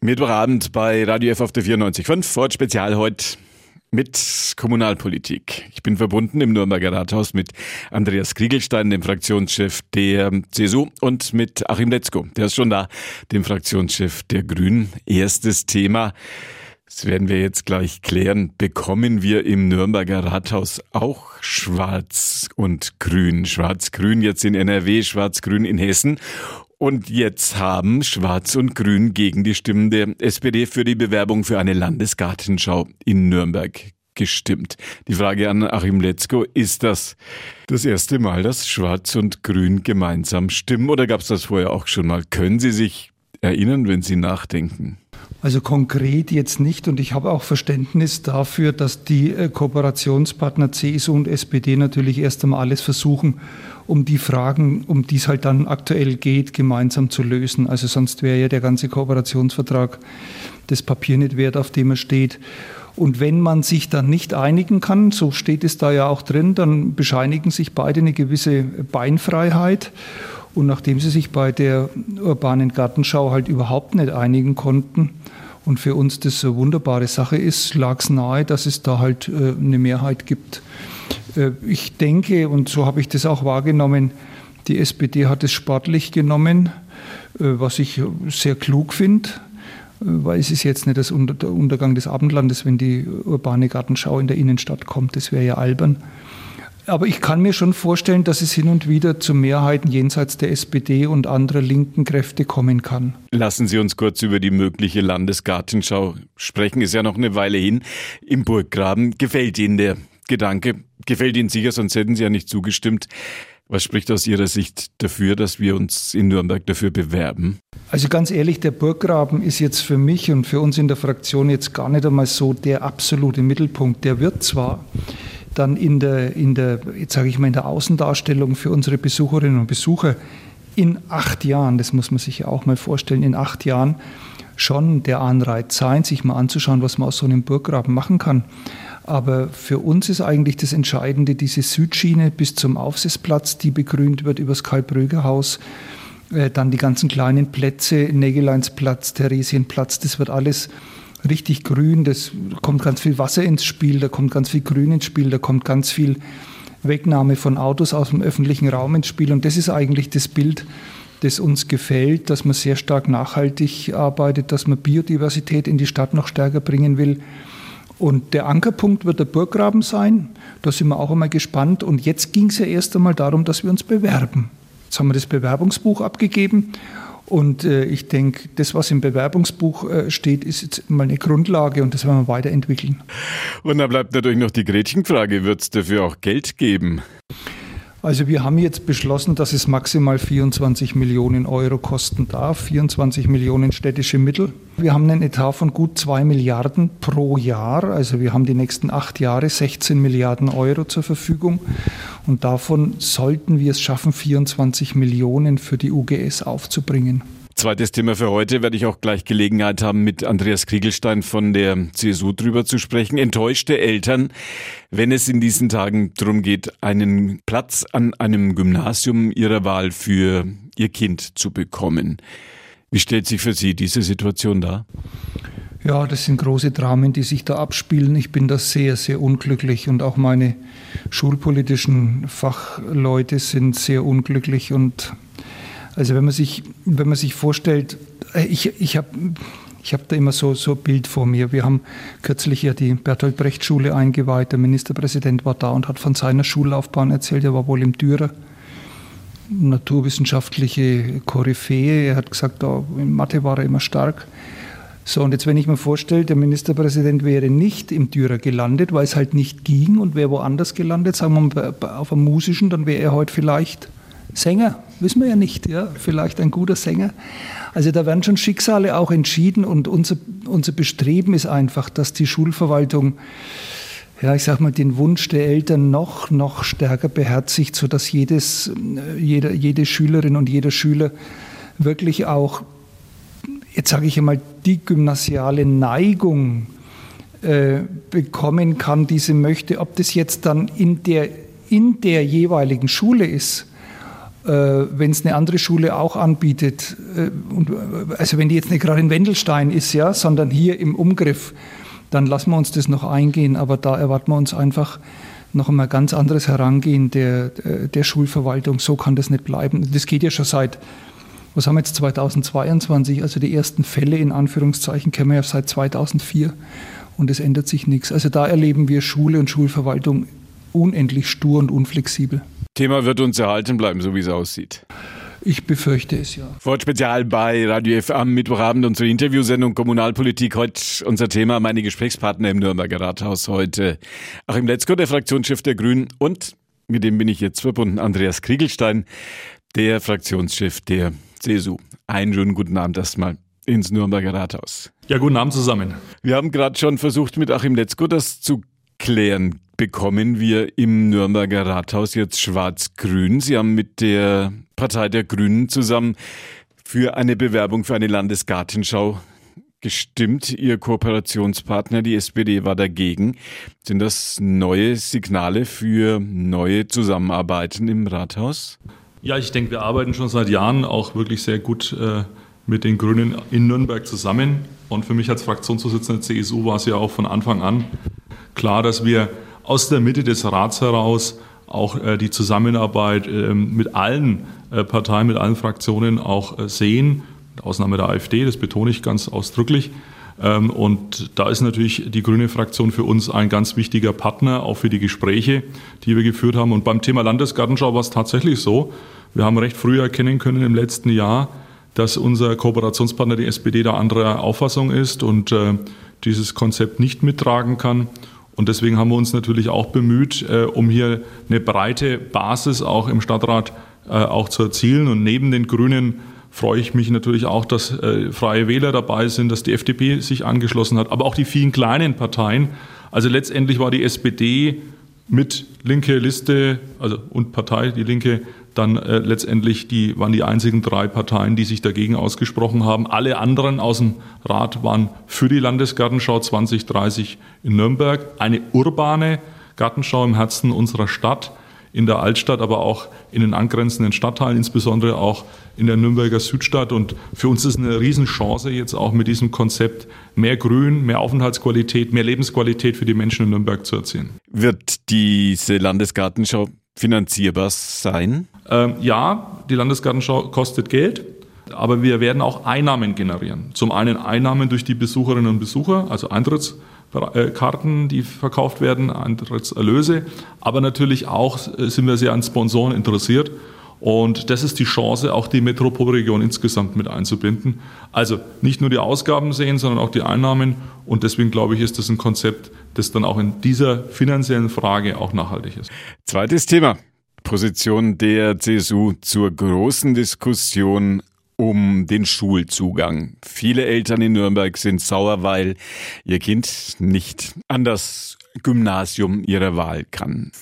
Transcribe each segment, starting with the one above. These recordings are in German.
Mittwochabend bei Radio F auf der 94.5. Fort Spezial heute mit Kommunalpolitik. Ich bin verbunden im Nürnberger Rathaus mit Andreas Kriegelstein, dem Fraktionschef der CSU, und mit Achim Letzko, der ist schon da, dem Fraktionschef der Grünen. Erstes Thema. Das werden wir jetzt gleich klären. Bekommen wir im Nürnberger Rathaus auch Schwarz und Grün? Schwarz-Grün jetzt in NRW, Schwarz-Grün in Hessen. Und jetzt haben Schwarz und Grün gegen die Stimmen der SPD für die Bewerbung für eine Landesgartenschau in Nürnberg gestimmt. Die Frage an Achim Letzko, ist das das erste Mal, dass Schwarz und Grün gemeinsam stimmen oder gab es das vorher auch schon mal? Können Sie sich erinnern, wenn Sie nachdenken? Also konkret jetzt nicht und ich habe auch Verständnis dafür, dass die äh, Kooperationspartner CSU und SPD natürlich erst einmal alles versuchen, um die Fragen, um die es halt dann aktuell geht, gemeinsam zu lösen. Also sonst wäre ja der ganze Kooperationsvertrag das Papier nicht wert, auf dem er steht. Und wenn man sich dann nicht einigen kann, so steht es da ja auch drin, dann bescheinigen sich beide eine gewisse Beinfreiheit. Und nachdem sie sich bei der urbanen Gartenschau halt überhaupt nicht einigen konnten und für uns das eine wunderbare Sache ist, lag es nahe, dass es da halt äh, eine Mehrheit gibt. Äh, ich denke, und so habe ich das auch wahrgenommen, die SPD hat es sportlich genommen, äh, was ich sehr klug finde weil es ist jetzt nicht der Untergang des Abendlandes, wenn die urbane Gartenschau in der Innenstadt kommt. Das wäre ja albern. Aber ich kann mir schon vorstellen, dass es hin und wieder zu Mehrheiten jenseits der SPD und anderer linken Kräfte kommen kann. Lassen Sie uns kurz über die mögliche Landesgartenschau sprechen. Ist ja noch eine Weile hin. Im Burggraben gefällt Ihnen der Gedanke? Gefällt Ihnen sicher, sonst hätten Sie ja nicht zugestimmt. Was spricht aus Ihrer Sicht dafür, dass wir uns in Nürnberg dafür bewerben? Also ganz ehrlich, der Burggraben ist jetzt für mich und für uns in der Fraktion jetzt gar nicht einmal so der absolute Mittelpunkt. Der wird zwar dann in der, in der sage ich mal, in der Außendarstellung für unsere Besucherinnen und Besucher in acht Jahren, das muss man sich ja auch mal vorstellen, in acht Jahren schon der Anreiz sein, sich mal anzuschauen, was man aus so einem Burggraben machen kann. Aber für uns ist eigentlich das Entscheidende diese Südschiene bis zum Aufsichtsplatz, die begrünt wird über das Karl-Bröger-Haus. Äh, dann die ganzen kleinen Plätze, Nägeleinsplatz, Theresienplatz, das wird alles richtig grün, das kommt ganz viel Wasser ins Spiel, da kommt ganz viel Grün ins Spiel, da kommt ganz viel Wegnahme von Autos aus dem öffentlichen Raum ins Spiel. Und das ist eigentlich das Bild, das uns gefällt, dass man sehr stark nachhaltig arbeitet, dass man Biodiversität in die Stadt noch stärker bringen will. Und der Ankerpunkt wird der Burggraben sein. Da sind wir auch einmal gespannt. Und jetzt ging es ja erst einmal darum, dass wir uns bewerben. Jetzt haben wir das Bewerbungsbuch abgegeben und äh, ich denke, das, was im Bewerbungsbuch äh, steht, ist jetzt mal eine Grundlage und das werden wir weiterentwickeln. Und da bleibt natürlich noch die Gretchenfrage, wird es dafür auch Geld geben? Also wir haben jetzt beschlossen, dass es maximal 24 Millionen Euro kosten darf, 24 Millionen städtische Mittel. Wir haben einen Etat von gut 2 Milliarden pro Jahr, also wir haben die nächsten acht Jahre 16 Milliarden Euro zur Verfügung und davon sollten wir es schaffen, 24 Millionen für die UGS aufzubringen. Zweites Thema für heute werde ich auch gleich Gelegenheit haben, mit Andreas Kriegelstein von der CSU drüber zu sprechen. Enttäuschte Eltern, wenn es in diesen Tagen darum geht, einen Platz an einem Gymnasium ihrer Wahl für ihr Kind zu bekommen. Wie stellt sich für Sie diese Situation dar? Ja, das sind große Dramen, die sich da abspielen. Ich bin da sehr, sehr unglücklich und auch meine schulpolitischen Fachleute sind sehr unglücklich und also wenn man sich, wenn man sich vorstellt, äh, ich, ich habe ich hab da immer so, so ein Bild vor mir. Wir haben kürzlich ja die Bertolt Brecht Schule eingeweiht. Der Ministerpräsident war da und hat von seiner Schullaufbahn erzählt. Er war wohl im Dürer naturwissenschaftliche Koryphäe. Er hat gesagt, oh, in Mathe war er immer stark. So, und jetzt, wenn ich mir vorstelle, der Ministerpräsident wäre nicht im Dürer gelandet, weil es halt nicht ging und wäre woanders gelandet, sagen wir mal auf einem musischen, dann wäre er heute vielleicht Sänger, wissen wir ja nicht, ja, vielleicht ein guter Sänger. Also da werden schon Schicksale auch entschieden und unser, unser Bestreben ist einfach, dass die Schulverwaltung, ja, ich sag mal, den Wunsch der Eltern noch, noch stärker beherzigt, sodass jedes, jeder, jede Schülerin und jeder Schüler wirklich auch, jetzt sage ich einmal, die gymnasiale Neigung äh, bekommen kann, die sie möchte, ob das jetzt dann in der, in der jeweiligen Schule ist wenn es eine andere Schule auch anbietet, äh, und, also wenn die jetzt nicht gerade in Wendelstein ist, ja, sondern hier im Umgriff, dann lassen wir uns das noch eingehen. Aber da erwarten wir uns einfach noch einmal ganz anderes Herangehen der, der Schulverwaltung. So kann das nicht bleiben. Das geht ja schon seit, was haben wir jetzt, 2022? Also die ersten Fälle in Anführungszeichen kennen wir ja seit 2004 und es ändert sich nichts. Also da erleben wir Schule und Schulverwaltung unendlich stur und unflexibel. Thema wird uns erhalten bleiben, so wie es aussieht. Ich befürchte es ja. Wort Spezial bei Radio F am Mittwochabend unsere Interviewsendung Kommunalpolitik. Heute unser Thema, meine Gesprächspartner im Nürnberger Rathaus heute. Achim Letzko, der Fraktionschef der Grünen und mit dem bin ich jetzt verbunden, Andreas Kriegelstein, der Fraktionschef der CSU. Einen schönen guten Abend erstmal ins Nürnberger Rathaus. Ja, guten Abend zusammen. Wir haben gerade schon versucht, mit Achim Letzko das zu klären bekommen wir im Nürnberger Rathaus jetzt Schwarz-Grün. Sie haben mit der Partei der Grünen zusammen für eine Bewerbung für eine Landesgartenschau gestimmt. Ihr Kooperationspartner, die SPD, war dagegen. Sind das neue Signale für neue Zusammenarbeiten im Rathaus? Ja, ich denke, wir arbeiten schon seit Jahren auch wirklich sehr gut äh, mit den Grünen in Nürnberg zusammen. Und für mich als Fraktionsvorsitzender der CSU war es ja auch von Anfang an klar, dass wir aus der Mitte des Rats heraus auch äh, die Zusammenarbeit äh, mit allen äh, Parteien, mit allen Fraktionen auch äh, sehen, mit Ausnahme der AfD, das betone ich ganz ausdrücklich. Ähm, und da ist natürlich die grüne Fraktion für uns ein ganz wichtiger Partner, auch für die Gespräche, die wir geführt haben. Und beim Thema Landesgartenschau war es tatsächlich so, wir haben recht früh erkennen können im letzten Jahr, dass unser Kooperationspartner, die SPD, da anderer Auffassung ist und dieses Konzept nicht mittragen kann. Und deswegen haben wir uns natürlich auch bemüht, äh, um hier eine breite Basis auch im Stadtrat äh, auch zu erzielen. Und neben den Grünen freue ich mich natürlich auch, dass äh, Freie Wähler dabei sind, dass die FDP sich angeschlossen hat, aber auch die vielen kleinen Parteien. Also letztendlich war die SPD mit linke Liste, also und Partei, die Linke, dann äh, letztendlich die, waren die einzigen drei Parteien, die sich dagegen ausgesprochen haben. Alle anderen aus dem Rat waren für die Landesgartenschau 2030 in Nürnberg. Eine urbane Gartenschau im Herzen unserer Stadt, in der Altstadt, aber auch in den angrenzenden Stadtteilen, insbesondere auch in der Nürnberger Südstadt. Und für uns ist eine Riesenchance, jetzt auch mit diesem Konzept mehr Grün, mehr Aufenthaltsqualität, mehr Lebensqualität für die Menschen in Nürnberg zu erzielen. Wird diese Landesgartenschau finanzierbar sein? Ähm, ja, die Landesgartenschau kostet Geld, aber wir werden auch Einnahmen generieren. Zum einen Einnahmen durch die Besucherinnen und Besucher, also Eintrittskarten, die verkauft werden, Eintrittserlöse, aber natürlich auch äh, sind wir sehr an Sponsoren interessiert. Und das ist die Chance, auch die Metropolregion insgesamt mit einzubinden. Also nicht nur die Ausgaben sehen, sondern auch die Einnahmen. Und deswegen glaube ich, ist das ein Konzept, das dann auch in dieser finanziellen Frage auch nachhaltig ist. Zweites Thema. Position der CSU zur großen Diskussion um den Schulzugang. Viele Eltern in Nürnberg sind sauer, weil ihr Kind nicht an das Gymnasium ihrer Wahl kann.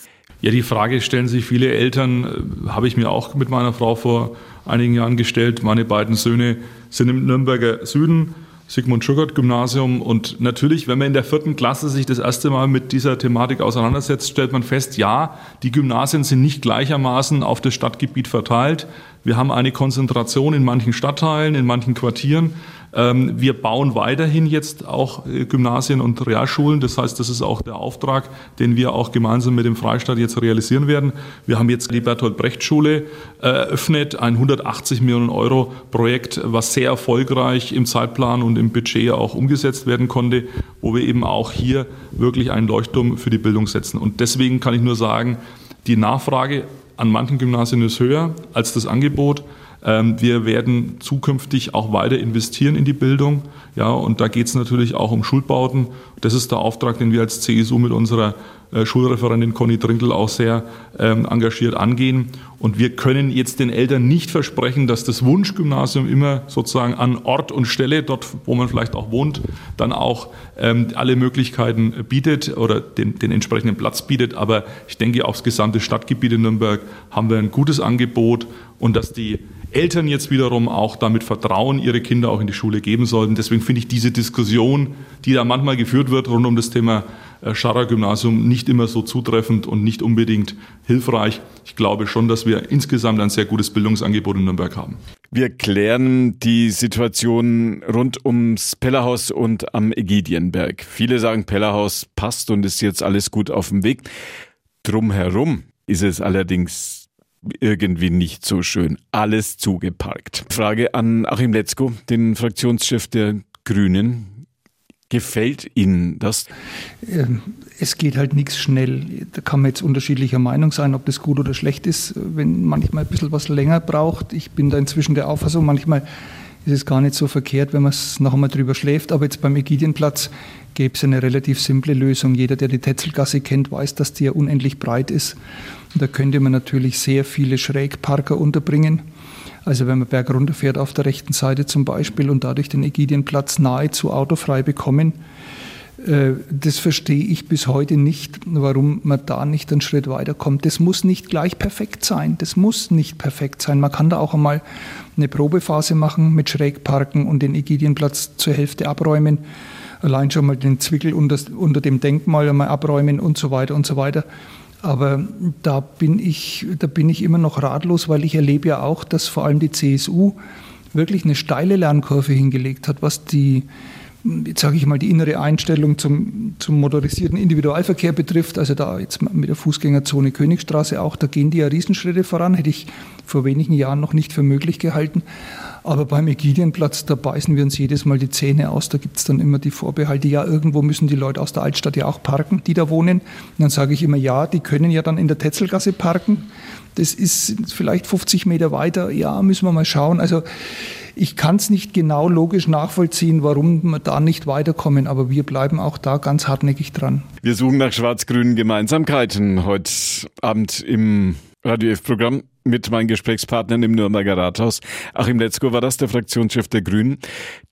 Ja, die Frage stellen sich viele Eltern, äh, habe ich mir auch mit meiner Frau vor einigen Jahren gestellt. Meine beiden Söhne sind im Nürnberger Süden Sigmund Schugert Gymnasium. Und natürlich, wenn man in der vierten Klasse sich das erste Mal mit dieser Thematik auseinandersetzt, stellt man fest, ja, die Gymnasien sind nicht gleichermaßen auf das Stadtgebiet verteilt. Wir haben eine Konzentration in manchen Stadtteilen, in manchen Quartieren. Ähm, wir bauen weiterhin jetzt auch äh, Gymnasien und Realschulen. Das heißt, das ist auch der Auftrag, den wir auch gemeinsam mit dem Freistaat jetzt realisieren werden. Wir haben jetzt die Bertolt Brecht Schule äh, eröffnet, ein 180 Millionen Euro Projekt, was sehr erfolgreich im Zeitplan und im Budget auch umgesetzt werden konnte, wo wir eben auch hier wirklich einen Leuchtturm für die Bildung setzen. Und deswegen kann ich nur sagen, die Nachfrage an manchen Gymnasien ist höher als das Angebot. Ähm, wir werden zukünftig auch weiter investieren in die Bildung. Ja, und da geht es natürlich auch um Schulbauten. Das ist der Auftrag, den wir als CSU mit unserer äh, Schulreferentin Conny Trinkel auch sehr ähm, engagiert angehen. Und wir können jetzt den Eltern nicht versprechen, dass das Wunschgymnasium immer sozusagen an Ort und Stelle, dort wo man vielleicht auch wohnt, dann auch ähm, alle Möglichkeiten bietet oder den, den entsprechenden Platz bietet. Aber ich denke, aufs gesamte Stadtgebiet in Nürnberg haben wir ein gutes Angebot und dass die Eltern jetzt wiederum auch damit Vertrauen ihre Kinder auch in die Schule geben sollten. Deswegen finde ich diese Diskussion, die da manchmal geführt wird rund um das Thema Scharrer-Gymnasium nicht immer so zutreffend und nicht unbedingt hilfreich. Ich glaube schon, dass wir insgesamt ein sehr gutes Bildungsangebot in Nürnberg haben. Wir klären die Situation rund ums Pellerhaus und am Ägidienberg. Viele sagen, Pellerhaus passt und ist jetzt alles gut auf dem Weg. Drumherum ist es allerdings irgendwie nicht so schön. Alles zugeparkt. Frage an Achim Letzko, den Fraktionschef der Grünen. Gefällt Ihnen das? Ähm, es geht halt nichts schnell. Da kann man jetzt unterschiedlicher Meinung sein, ob das gut oder schlecht ist, wenn manchmal ein bisschen was länger braucht. Ich bin da inzwischen der Auffassung, manchmal ist es gar nicht so verkehrt, wenn man es noch einmal drüber schläft. Aber jetzt beim Ägidienplatz gäbe es eine relativ simple Lösung. Jeder, der die Tetzelgasse kennt, weiß, dass die ja unendlich breit ist. Und da könnte man natürlich sehr viele Schrägparker unterbringen. Also wenn man berg runterfährt auf der rechten Seite zum Beispiel und dadurch den Ägidienplatz nahezu autofrei bekommen, äh, das verstehe ich bis heute nicht, warum man da nicht einen Schritt weiterkommt. Das muss nicht gleich perfekt sein. Das muss nicht perfekt sein. Man kann da auch einmal eine Probephase machen mit Schrägparken und den Ägidienplatz zur Hälfte abräumen. Allein schon mal den Zwickel unter, unter dem Denkmal einmal abräumen und so weiter und so weiter. Aber da bin ich, da bin ich immer noch ratlos, weil ich erlebe ja auch, dass vor allem die CSU wirklich eine steile Lernkurve hingelegt hat, was die, jetzt sage ich mal, die innere Einstellung zum, zum motorisierten Individualverkehr betrifft. Also da jetzt mit der Fußgängerzone Königstraße auch, da gehen die ja Riesenschritte voran, hätte ich vor wenigen Jahren noch nicht für möglich gehalten. Aber beim Ägidienplatz, da beißen wir uns jedes Mal die Zähne aus. Da gibt es dann immer die Vorbehalte, ja, irgendwo müssen die Leute aus der Altstadt ja auch parken, die da wohnen. Und dann sage ich immer, ja, die können ja dann in der Tetzelgasse parken. Das ist vielleicht 50 Meter weiter. Ja, müssen wir mal schauen. Also ich kann es nicht genau logisch nachvollziehen, warum wir da nicht weiterkommen, aber wir bleiben auch da ganz hartnäckig dran. Wir suchen nach schwarz-grünen Gemeinsamkeiten heute Abend im Radio F-Programm mit meinen Gesprächspartnern im Nürnberger Rathaus. Achim Letzko war das, der Fraktionschef der Grünen.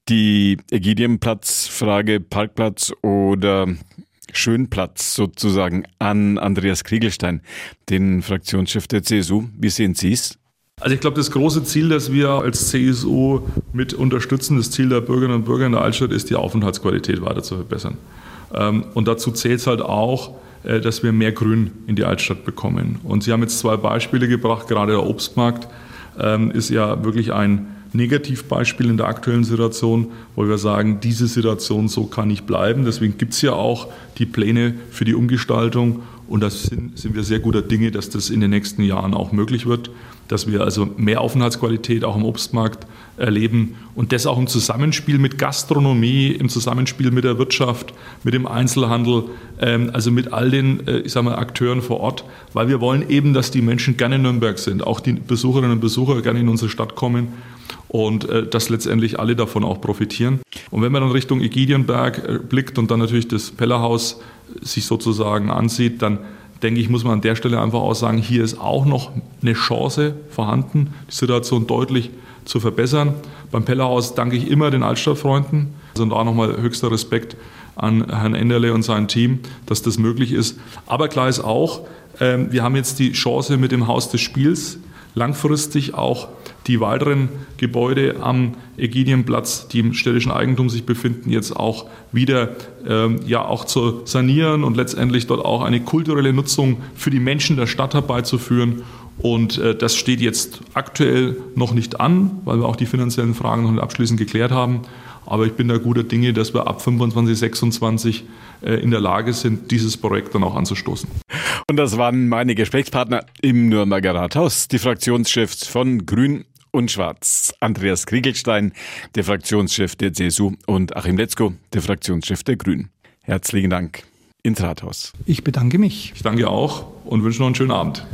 Die Ägidienplatzfrage, Parkplatz oder Schönplatz sozusagen an Andreas Kriegelstein, den Fraktionschef der CSU. Wie sehen Sie es? Also ich glaube, das große Ziel, das wir als CSU mit unterstützen, das Ziel der Bürgerinnen und Bürger in der Altstadt ist, die Aufenthaltsqualität weiter zu verbessern. Ähm, und dazu zählt es halt auch, dass wir mehr Grün in die Altstadt bekommen. Und Sie haben jetzt zwei Beispiele gebracht, gerade der Obstmarkt ähm, ist ja wirklich ein Negativbeispiel in der aktuellen Situation, wo wir sagen, diese Situation so kann nicht bleiben. Deswegen gibt es ja auch die Pläne für die Umgestaltung und da sind, sind wir sehr guter Dinge, dass das in den nächsten Jahren auch möglich wird, dass wir also mehr Aufenthaltsqualität auch im Obstmarkt erleben und das auch im Zusammenspiel mit Gastronomie, im Zusammenspiel mit der Wirtschaft, mit dem Einzelhandel, ähm, also mit all den äh, ich sag mal, Akteuren vor Ort, weil wir wollen eben, dass die Menschen gerne in Nürnberg sind, auch die Besucherinnen und Besucher gerne in unsere Stadt kommen und äh, dass letztendlich alle davon auch profitieren. Und wenn man dann Richtung Ägidienberg äh, blickt und dann natürlich das Pellerhaus sich sozusagen ansieht, dann denke ich, muss man an der Stelle einfach auch sagen, hier ist auch noch eine Chance vorhanden, die Situation deutlich zu verbessern. Beim Pellerhaus danke ich immer den Altstadtfreunden. Also da nochmal höchster Respekt an Herrn Enderle und sein Team, dass das möglich ist. Aber klar ist auch, ähm, wir haben jetzt die Chance mit dem Haus des Spiels langfristig auch die weiteren Gebäude am Ägidienplatz, die im städtischen Eigentum sich befinden, jetzt auch wieder ähm, ja auch zu sanieren und letztendlich dort auch eine kulturelle Nutzung für die Menschen der Stadt herbeizuführen. Und äh, das steht jetzt aktuell noch nicht an, weil wir auch die finanziellen Fragen noch nicht abschließend geklärt haben. Aber ich bin da guter Dinge, dass wir ab 25, 26 äh, in der Lage sind, dieses Projekt dann auch anzustoßen. Und das waren meine Gesprächspartner im Nürnberger Rathaus, die Fraktionschefs von Grün und Schwarz. Andreas Kriegelstein, der Fraktionschef der CSU und Achim Letzko, der Fraktionschef der Grünen. Herzlichen Dank ins Rathaus. Ich bedanke mich. Ich danke auch und wünsche noch einen schönen Abend.